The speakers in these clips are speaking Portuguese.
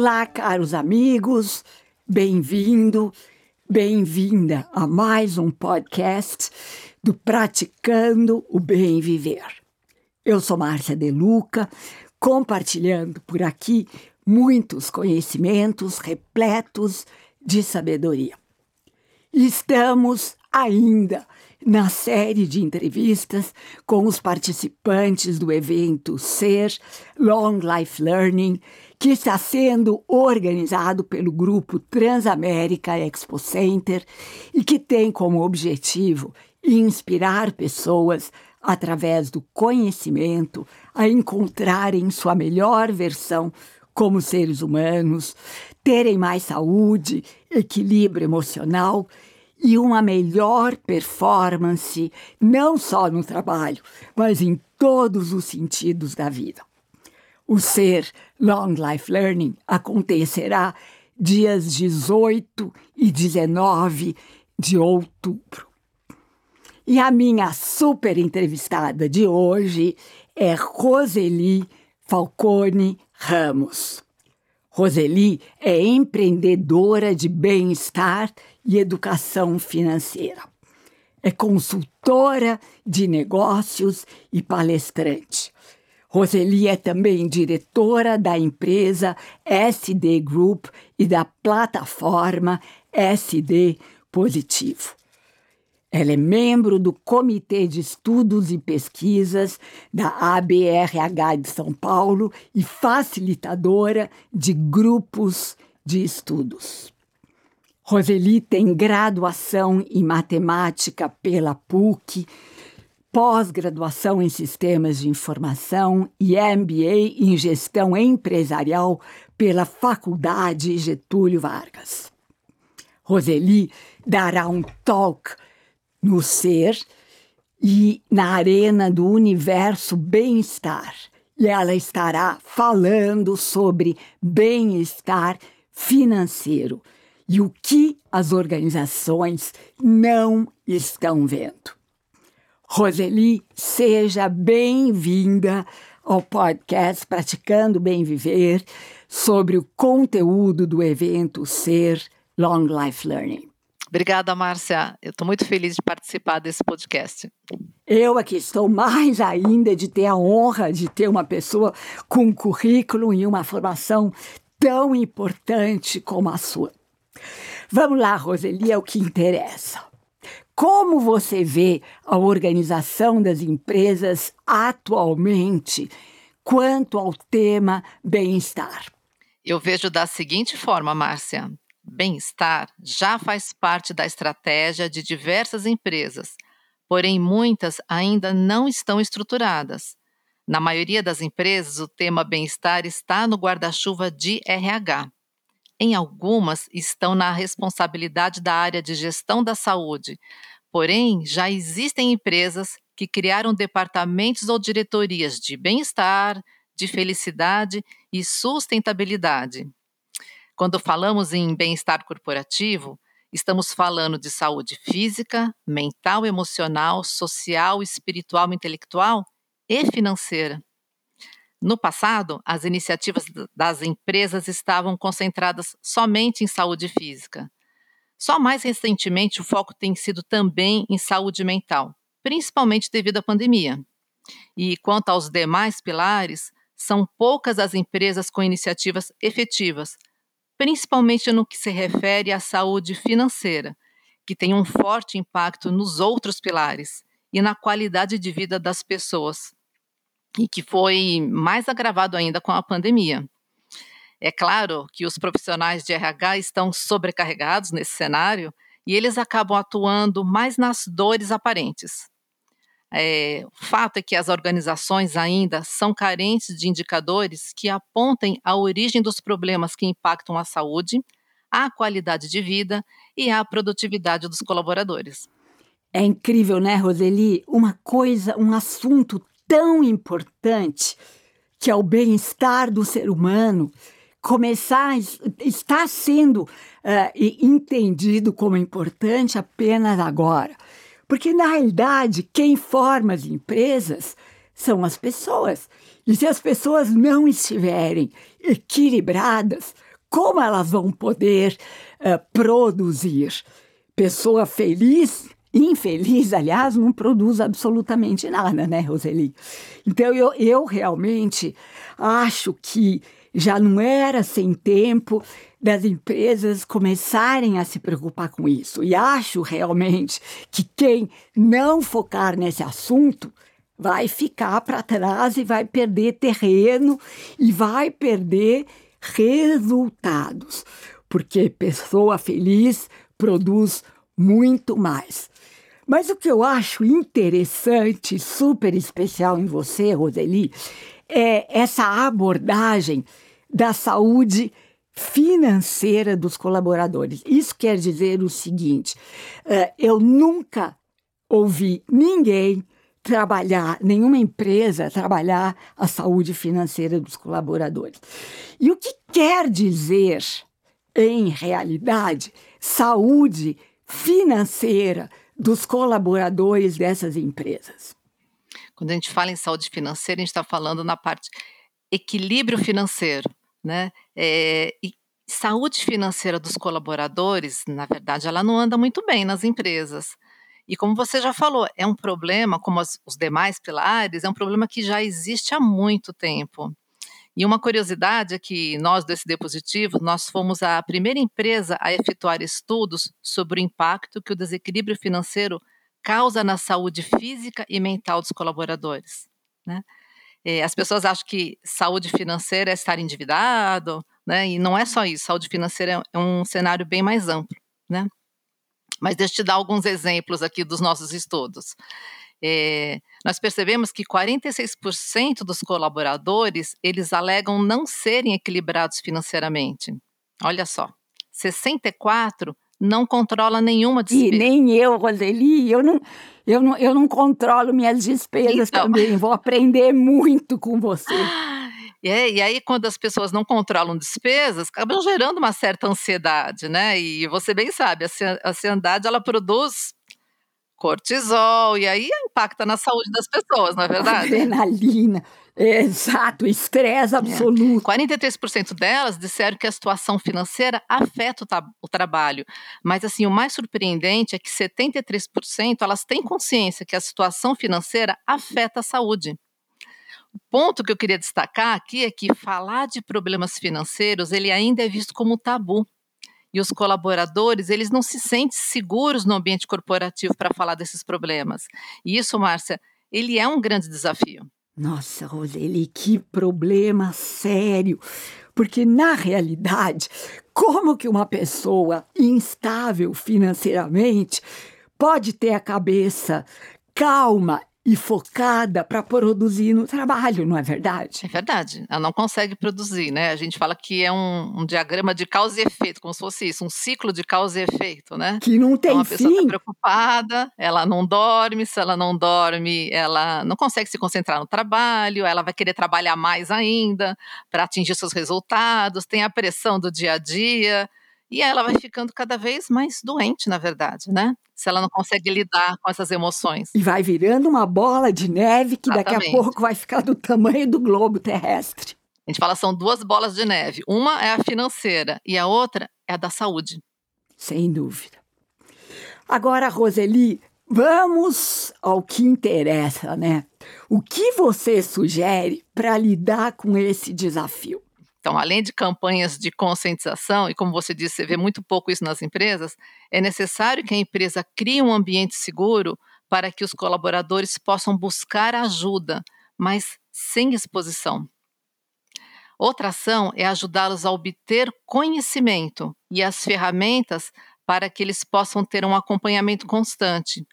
Olá, caros amigos, bem-vindo, bem-vinda a mais um podcast do Praticando o Bem Viver. Eu sou Márcia De Luca, compartilhando por aqui muitos conhecimentos repletos de sabedoria. Estamos ainda na série de entrevistas com os participantes do evento Ser Long Life Learning, que está sendo organizado pelo grupo Transamérica Expo Center e que tem como objetivo inspirar pessoas através do conhecimento a encontrarem sua melhor versão como seres humanos, terem mais saúde, equilíbrio emocional e uma melhor performance, não só no trabalho, mas em todos os sentidos da vida. O Ser Long Life Learning acontecerá dias 18 e 19 de outubro. E a minha super entrevistada de hoje é Roseli Falcone Ramos. Roseli é empreendedora de bem-estar e educação financeira. É consultora de negócios e palestrante. Roseli é também diretora da empresa SD Group e da plataforma SD Positivo. Ela é membro do Comitê de Estudos e Pesquisas da ABRH de São Paulo e facilitadora de grupos de estudos. Roseli tem graduação em matemática pela PUC, pós-graduação em sistemas de informação e MBA em gestão empresarial pela Faculdade Getúlio Vargas. Roseli dará um talk no ser e na arena do universo bem-estar. E ela estará falando sobre bem-estar financeiro e o que as organizações não estão vendo. Roseli, seja bem-vinda ao podcast Praticando Bem Viver sobre o conteúdo do evento Ser Long Life Learning. Obrigada, Márcia. Eu estou muito feliz de participar desse podcast. Eu aqui estou mais ainda de ter a honra de ter uma pessoa com um currículo e uma formação tão importante como a sua. Vamos lá, Roseli, é o que interessa. Como você vê a organização das empresas atualmente quanto ao tema bem-estar? Eu vejo da seguinte forma, Márcia bem-estar já faz parte da estratégia de diversas empresas, porém muitas ainda não estão estruturadas. Na maioria das empresas, o tema bem-estar está no guarda-chuva de RH. Em algumas, estão na responsabilidade da área de gestão da saúde, porém, já existem empresas que criaram departamentos ou diretorias de bem-estar, de felicidade e sustentabilidade. Quando falamos em bem-estar corporativo, estamos falando de saúde física, mental, emocional, social, espiritual, intelectual e financeira. No passado, as iniciativas das empresas estavam concentradas somente em saúde física. Só mais recentemente o foco tem sido também em saúde mental, principalmente devido à pandemia. E quanto aos demais pilares, são poucas as empresas com iniciativas efetivas, principalmente no que se refere à saúde financeira, que tem um forte impacto nos outros pilares e na qualidade de vida das pessoas, e que foi mais agravado ainda com a pandemia. É claro que os profissionais de RH estão sobrecarregados nesse cenário e eles acabam atuando mais nas dores aparentes. É, o fato é que as organizações ainda são carentes de indicadores que apontem a origem dos problemas que impactam a saúde, a qualidade de vida e a produtividade dos colaboradores. É incrível, né, Roseli? Uma coisa, um assunto tão importante que é o bem-estar do ser humano começar está sendo uh, entendido como importante apenas agora. Porque, na realidade, quem forma as empresas são as pessoas. E se as pessoas não estiverem equilibradas, como elas vão poder uh, produzir? Pessoa feliz, infeliz, aliás, não produz absolutamente nada, né, Roseli? Então, eu, eu realmente acho que já não era sem tempo das empresas começarem a se preocupar com isso. E acho realmente que quem não focar nesse assunto vai ficar para trás e vai perder terreno e vai perder resultados, porque pessoa feliz produz muito mais. Mas o que eu acho interessante, super especial em você, Roseli, é essa abordagem da saúde financeira dos colaboradores. Isso quer dizer o seguinte: eh, eu nunca ouvi ninguém trabalhar, nenhuma empresa trabalhar a saúde financeira dos colaboradores. E o que quer dizer, em realidade, saúde financeira dos colaboradores dessas empresas? Quando a gente fala em saúde financeira, a gente está falando na parte equilíbrio financeiro, né? É, e saúde financeira dos colaboradores, na verdade, ela não anda muito bem nas empresas. E como você já falou, é um problema, como as, os demais pilares, é um problema que já existe há muito tempo. E uma curiosidade é que nós do SD Positivo, nós fomos a primeira empresa a efetuar estudos sobre o impacto que o desequilíbrio financeiro causa na saúde física e mental dos colaboradores. Né? É, as pessoas acham que saúde financeira é estar endividado, né? e não é só isso, saúde financeira é um cenário bem mais amplo. Né? Mas deixa eu te dar alguns exemplos aqui dos nossos estudos. É, nós percebemos que 46% dos colaboradores eles alegam não serem equilibrados financeiramente. Olha só, 64 não controla nenhuma despesa. E nem eu, Roseli, eu não, eu não, eu não controlo minhas despesas então... também. Vou aprender muito com você. É, e aí, quando as pessoas não controlam despesas, acabam gerando uma certa ansiedade, né? E você bem sabe, a ansiedade ela produz cortisol, e aí impacta na saúde das pessoas, não é verdade? Adrenalina. Exato, estresse é. absoluto. É. 43% delas disseram que a situação financeira afeta o, o, trabalho. Mas assim, o mais surpreendente é que 73% elas têm consciência que a situação financeira afeta a saúde. O ponto que eu queria destacar aqui é que falar de problemas financeiros, ele ainda é visto como tabu. E os colaboradores, eles não se sentem seguros no ambiente corporativo para falar desses problemas. E isso, Márcia, ele é um grande desafio. Nossa, Roseli, que problema sério. Porque, na realidade, como que uma pessoa instável financeiramente pode ter a cabeça calma e focada para produzir no trabalho, não é verdade? É verdade. Ela não consegue produzir, né? A gente fala que é um, um diagrama de causa e efeito, como se fosse isso, um ciclo de causa e efeito, né? Que não tem então, a pessoa está preocupada, ela não dorme, se ela não dorme, ela não consegue se concentrar no trabalho, ela vai querer trabalhar mais ainda para atingir seus resultados, tem a pressão do dia a dia e ela vai ficando cada vez mais doente, na verdade, né? Se ela não consegue lidar com essas emoções. E vai virando uma bola de neve que Exatamente. daqui a pouco vai ficar do tamanho do globo terrestre. A gente fala são duas bolas de neve. Uma é a financeira e a outra é a da saúde. Sem dúvida. Agora, Roseli, vamos ao que interessa, né? O que você sugere para lidar com esse desafio? Então, além de campanhas de conscientização, e como você disse, você vê muito pouco isso nas empresas, é necessário que a empresa crie um ambiente seguro para que os colaboradores possam buscar ajuda, mas sem exposição. Outra ação é ajudá-los a obter conhecimento e as ferramentas para que eles possam ter um acompanhamento constante,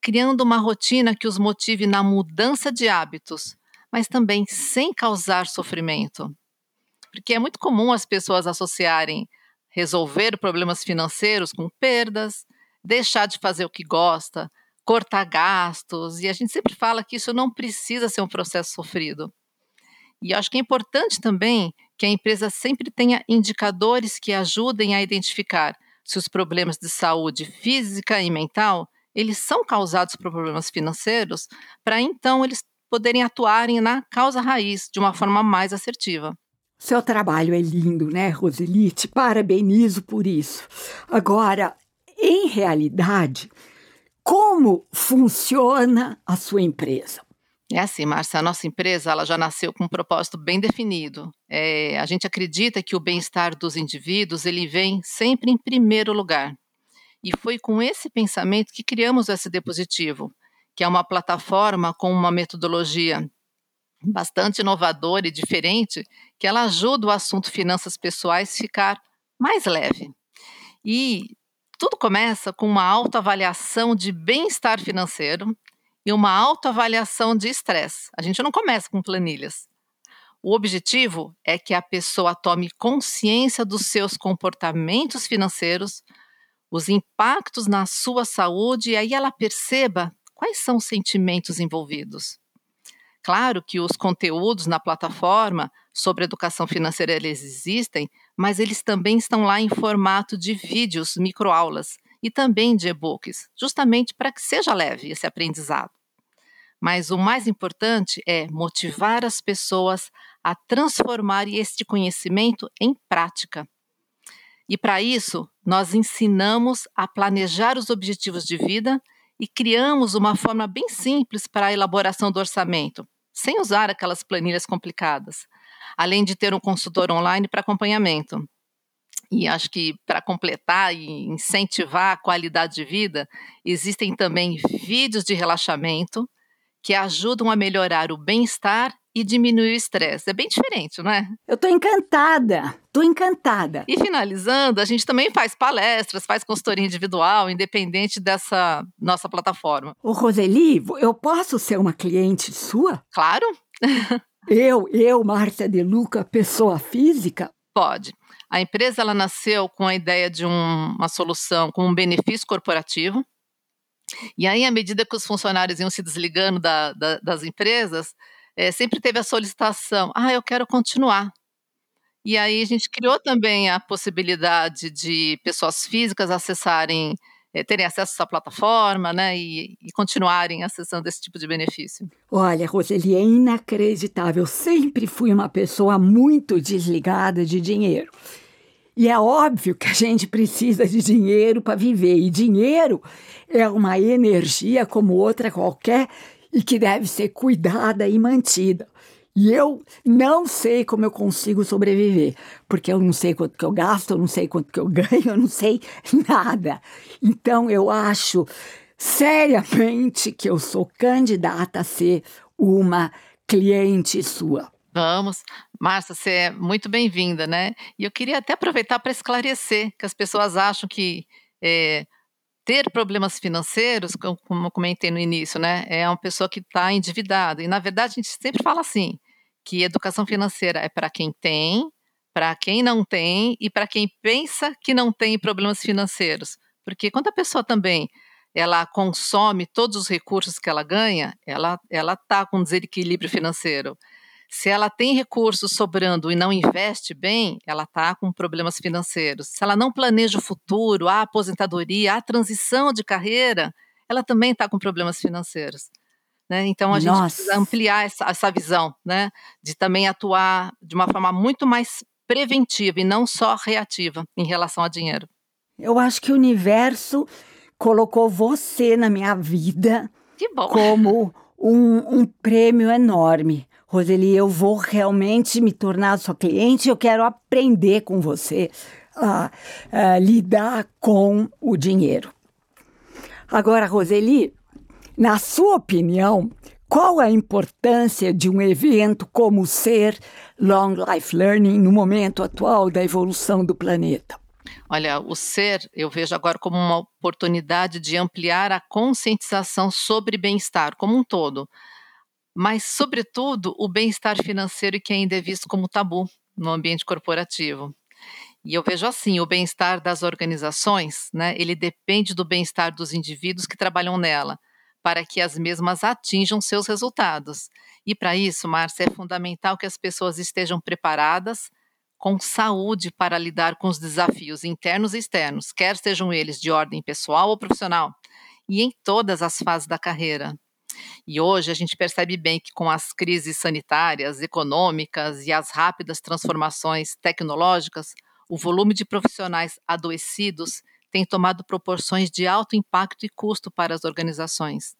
criando uma rotina que os motive na mudança de hábitos, mas também sem causar sofrimento. Porque é muito comum as pessoas associarem resolver problemas financeiros com perdas, deixar de fazer o que gosta, cortar gastos, e a gente sempre fala que isso não precisa ser um processo sofrido. E acho que é importante também que a empresa sempre tenha indicadores que ajudem a identificar se os problemas de saúde física e mental eles são causados por problemas financeiros, para então eles poderem atuarem na causa raiz de uma forma mais assertiva. Seu trabalho é lindo, né, Roseli? Te parabenizo por isso. Agora, em realidade, como funciona a sua empresa? É assim, Márcia, a nossa empresa ela já nasceu com um propósito bem definido. É, a gente acredita que o bem-estar dos indivíduos ele vem sempre em primeiro lugar. E foi com esse pensamento que criamos o SD Positivo, que é uma plataforma com uma metodologia bastante inovadora e diferente, que ela ajuda o assunto finanças pessoais ficar mais leve. E tudo começa com uma autoavaliação de bem-estar financeiro e uma autoavaliação de estresse. A gente não começa com planilhas. O objetivo é que a pessoa tome consciência dos seus comportamentos financeiros, os impactos na sua saúde e aí ela perceba quais são os sentimentos envolvidos. Claro que os conteúdos na plataforma sobre educação financeira eles existem, mas eles também estão lá em formato de vídeos, microaulas e também de e-books, justamente para que seja leve esse aprendizado. Mas o mais importante é motivar as pessoas a transformar este conhecimento em prática. E para isso, nós ensinamos a planejar os objetivos de vida e criamos uma forma bem simples para a elaboração do orçamento, sem usar aquelas planilhas complicadas, além de ter um consultor online para acompanhamento. E acho que para completar e incentivar a qualidade de vida, existem também vídeos de relaxamento que ajudam a melhorar o bem-estar e diminuir o estresse. É bem diferente, não é? Eu estou encantada, estou encantada. E finalizando, a gente também faz palestras, faz consultoria individual, independente dessa nossa plataforma. Ô Roseli, eu posso ser uma cliente sua? Claro. eu, eu, Márcia De Luca, pessoa física? Pode. A empresa ela nasceu com a ideia de um, uma solução com um benefício corporativo. E aí, à medida que os funcionários iam se desligando da, da, das empresas, é, sempre teve a solicitação: ah, eu quero continuar. E aí a gente criou também a possibilidade de pessoas físicas acessarem, é, terem acesso essa plataforma, né, e, e, continuarem acessando esse tipo de benefício. Olha, Roseli, é inacreditável. Eu sempre fui uma pessoa muito desligada de dinheiro. E é óbvio que a gente precisa de dinheiro para viver. E dinheiro é uma energia como outra qualquer e que deve ser cuidada e mantida. E eu não sei como eu consigo sobreviver, porque eu não sei quanto que eu gasto, eu não sei quanto que eu ganho, eu não sei nada. Então eu acho seriamente que eu sou candidata a ser uma cliente sua. Vamos. Márcia, você é muito bem-vinda, né? E eu queria até aproveitar para esclarecer que as pessoas acham que é, ter problemas financeiros, como eu comentei no início, né, é uma pessoa que está endividada. E, na verdade, a gente sempre fala assim, que educação financeira é para quem tem, para quem não tem e para quem pensa que não tem problemas financeiros. Porque quando a pessoa também ela consome todos os recursos que ela ganha, ela ela está com desequilíbrio financeiro. Se ela tem recursos sobrando e não investe bem, ela está com problemas financeiros. Se ela não planeja o futuro, a aposentadoria, a transição de carreira, ela também está com problemas financeiros. Né? Então a Nossa. gente precisa ampliar essa, essa visão, né? de também atuar de uma forma muito mais preventiva e não só reativa em relação a dinheiro. Eu acho que o universo colocou você na minha vida como um, um prêmio enorme. Roseli, eu vou realmente me tornar sua cliente, eu quero aprender com você a, a lidar com o dinheiro. Agora, Roseli, na sua opinião, qual a importância de um evento como ser Long Life Learning no momento atual da evolução do planeta? Olha, o ser eu vejo agora como uma oportunidade de ampliar a conscientização sobre bem-estar como um todo mas, sobretudo, o bem-estar financeiro que ainda é visto como tabu no ambiente corporativo. E eu vejo assim, o bem-estar das organizações, né, ele depende do bem-estar dos indivíduos que trabalham nela, para que as mesmas atinjam seus resultados. E para isso, Márcia, é fundamental que as pessoas estejam preparadas com saúde para lidar com os desafios internos e externos, quer sejam eles de ordem pessoal ou profissional, e em todas as fases da carreira. E hoje a gente percebe bem que com as crises sanitárias, econômicas e as rápidas transformações tecnológicas, o volume de profissionais adoecidos tem tomado proporções de alto impacto e custo para as organizações.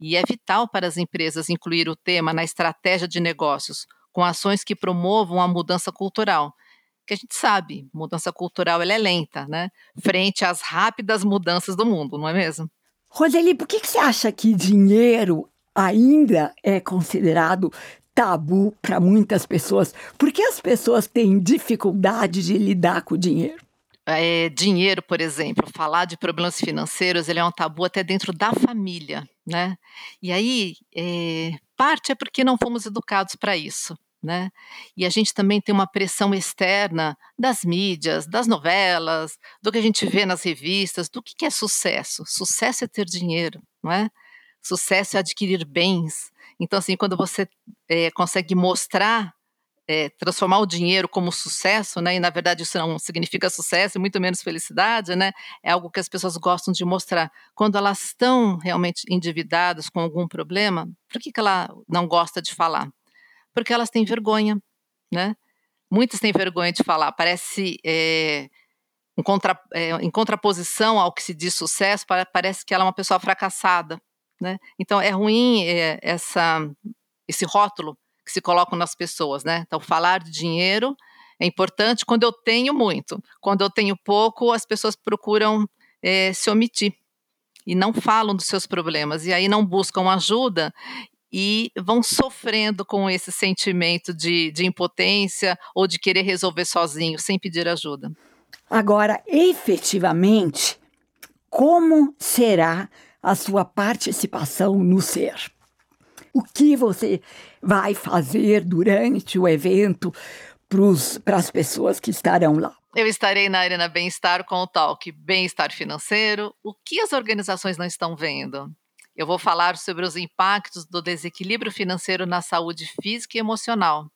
E é vital para as empresas incluir o tema na estratégia de negócios, com ações que promovam a mudança cultural. Que a gente sabe, mudança cultural ela é lenta, né? Frente às rápidas mudanças do mundo, não é mesmo? Roseli, por que, que você acha que dinheiro ainda é considerado tabu para muitas pessoas? Por que as pessoas têm dificuldade de lidar com o dinheiro? É, dinheiro, por exemplo, falar de problemas financeiros, ele é um tabu até dentro da família, né? E aí, é, parte é porque não fomos educados para isso, né? E a gente também tem uma pressão externa das mídias, das novelas, do que a gente vê nas revistas, do que, que é sucesso. Sucesso é ter dinheiro, não é? Sucesso é adquirir bens. Então, assim, quando você é, consegue mostrar, é, transformar o dinheiro como sucesso, né? E na verdade isso não significa sucesso, muito menos felicidade, né? É algo que as pessoas gostam de mostrar. Quando elas estão realmente endividadas com algum problema, por que, que ela não gosta de falar? Porque elas têm vergonha, né? Muitas têm vergonha de falar. Parece é, em, contra, é, em, contraposição ao que se diz sucesso, parece que ela é uma pessoa fracassada, né? Então é ruim é, essa, esse rótulo que se coloca nas pessoas, né? Então falar de dinheiro é importante quando eu tenho muito. Quando eu tenho pouco, as pessoas procuram se omitir e não falam dos seus problemas e aí não buscam ajuda e vão sofrendo com esse sentimento de, de impotência ou de querer resolver sozinho, sem pedir ajuda. Agora, efetivamente, como será a sua participação no ser? O que você vai fazer durante o evento para as pessoas que estarão lá? Eu estarei na Arena Bem-Estar com o talk Bem-Estar Financeiro. O que as organizações não estão vendo? Eu vou falar sobre os impactos do desequilíbrio financeiro na saúde física e emocional.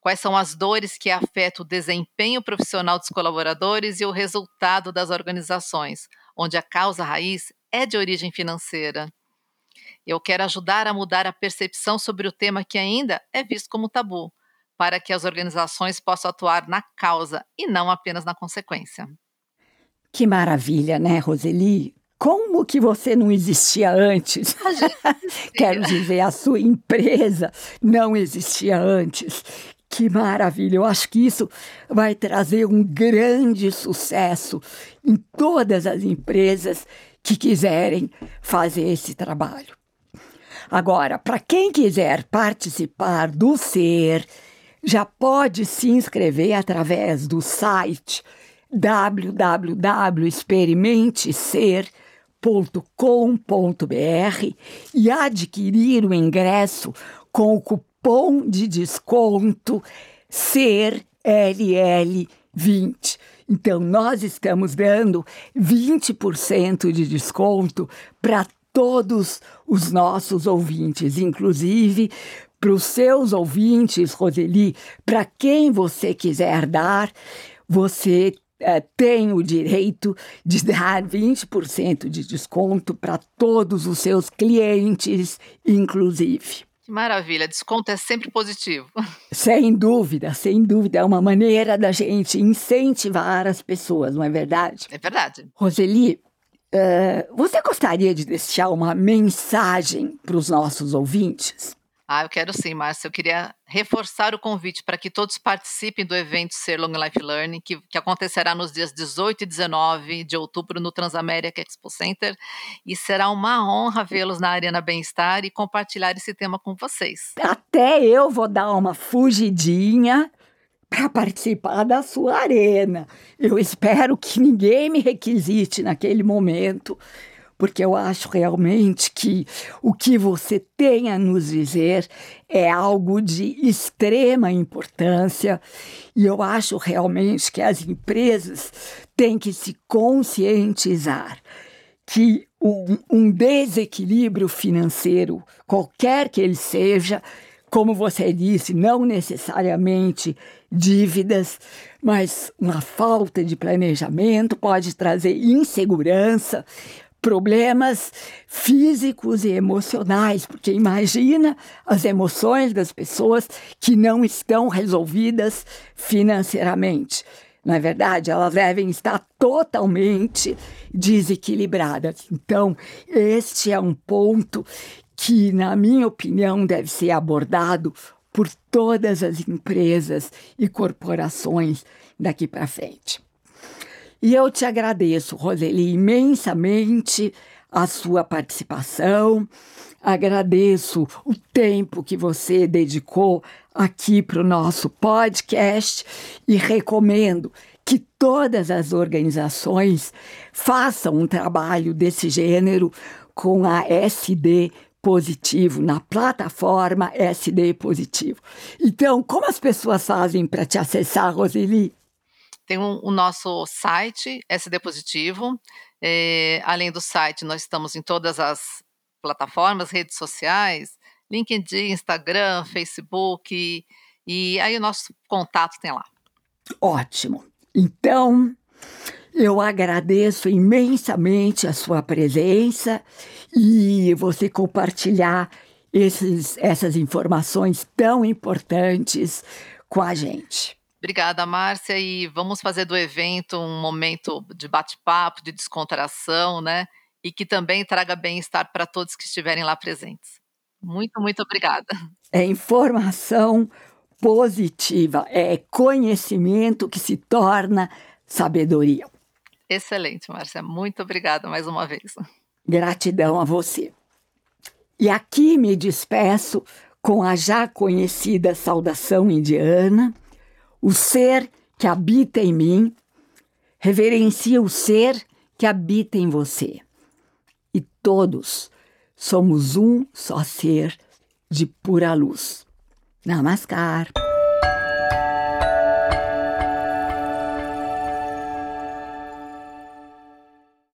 Quais são as dores que afetam o desempenho profissional dos colaboradores e o resultado das organizações, onde a causa raiz é de origem financeira. Eu quero ajudar a mudar a percepção sobre o tema que ainda é visto como tabu, para que as organizações possam atuar na causa e não apenas na consequência. Que maravilha, né, Roseli? Como que você não existia antes? Quero dizer, a sua empresa não existia antes. Que maravilha! Eu acho que isso vai trazer um grande sucesso em todas as empresas que quiserem fazer esse trabalho. Agora, para quem quiser participar do SER, já pode se inscrever através do site www.experimentecer.com www.cafeinacultura.com.br e adquirir o ingresso com o cupom de desconto CERLL20. Então, nós estamos dando 20% de desconto para todos os nossos ouvintes, inclusive para os seus ouvintes, Roseli, para quem você quiser dar, você é, tem o direito de dar 20% de desconto para todos os seus clientes, inclusive. Que maravilha, desconto é sempre positivo. Sem dúvida, sem dúvida. É uma maneira da gente incentivar as pessoas, não é verdade? É verdade. Roseli, uh, você gostaria de deixar uma mensagem para os nossos ouvintes? Ah, eu quero sim, Márcia. Eu queria reforçar o convite para que todos participem do evento Ser Long Life Learning, que, que acontecerá nos dias 18 e 19 de outubro no Transamérica Expo Center. E será uma honra vê-los na Arena Bem-Estar e compartilhar esse tema com vocês. Até eu vou dar uma fugidinha para participar da sua arena. Eu espero que ninguém me requisite naquele momento porque eu acho realmente que o que você tem a nos dizer é algo de extrema importância. E eu acho realmente que as empresas têm que se conscientizar que um, um desequilíbrio financeiro, qualquer que ele seja, como você disse, não necessariamente dívidas, mas uma falta de planejamento pode trazer insegurança, problemas físicos e emocionais, porque imagina as emoções das pessoas que não estão resolvidas financeiramente. Na é verdade, elas devem estar totalmente desequilibradas. Então, este é um ponto que, na minha opinião, deve ser abordado por todas as empresas e corporações daqui para frente. E eu te agradeço, Roseli, imensamente a sua participação. Agradeço o tempo que você dedicou aqui para o nosso podcast e recomendo que todas as organizações façam um trabalho desse gênero com a SD positivo, na plataforma SD positivo. Então, como as pessoas fazem para te acessar, Roseli? Tem um, o nosso site, SD Positivo. É, além do site, nós estamos em todas as plataformas, redes sociais, LinkedIn, Instagram, Facebook. E aí o nosso contato tem lá. Ótimo. Então, eu agradeço imensamente a sua presença e você compartilhar esses, essas informações tão importantes com a gente. Obrigada, Márcia, e vamos fazer do evento um momento de bate-papo, de descontração, né? E que também traga bem-estar para todos que estiverem lá presentes. Muito, muito obrigada. É informação positiva, é conhecimento que se torna sabedoria. Excelente, Márcia. Muito obrigada mais uma vez. Gratidão a você. E aqui me despeço com a já conhecida saudação indiana: o ser que habita em mim reverencia o ser que habita em você. E todos somos um só ser de pura luz. Namaskar.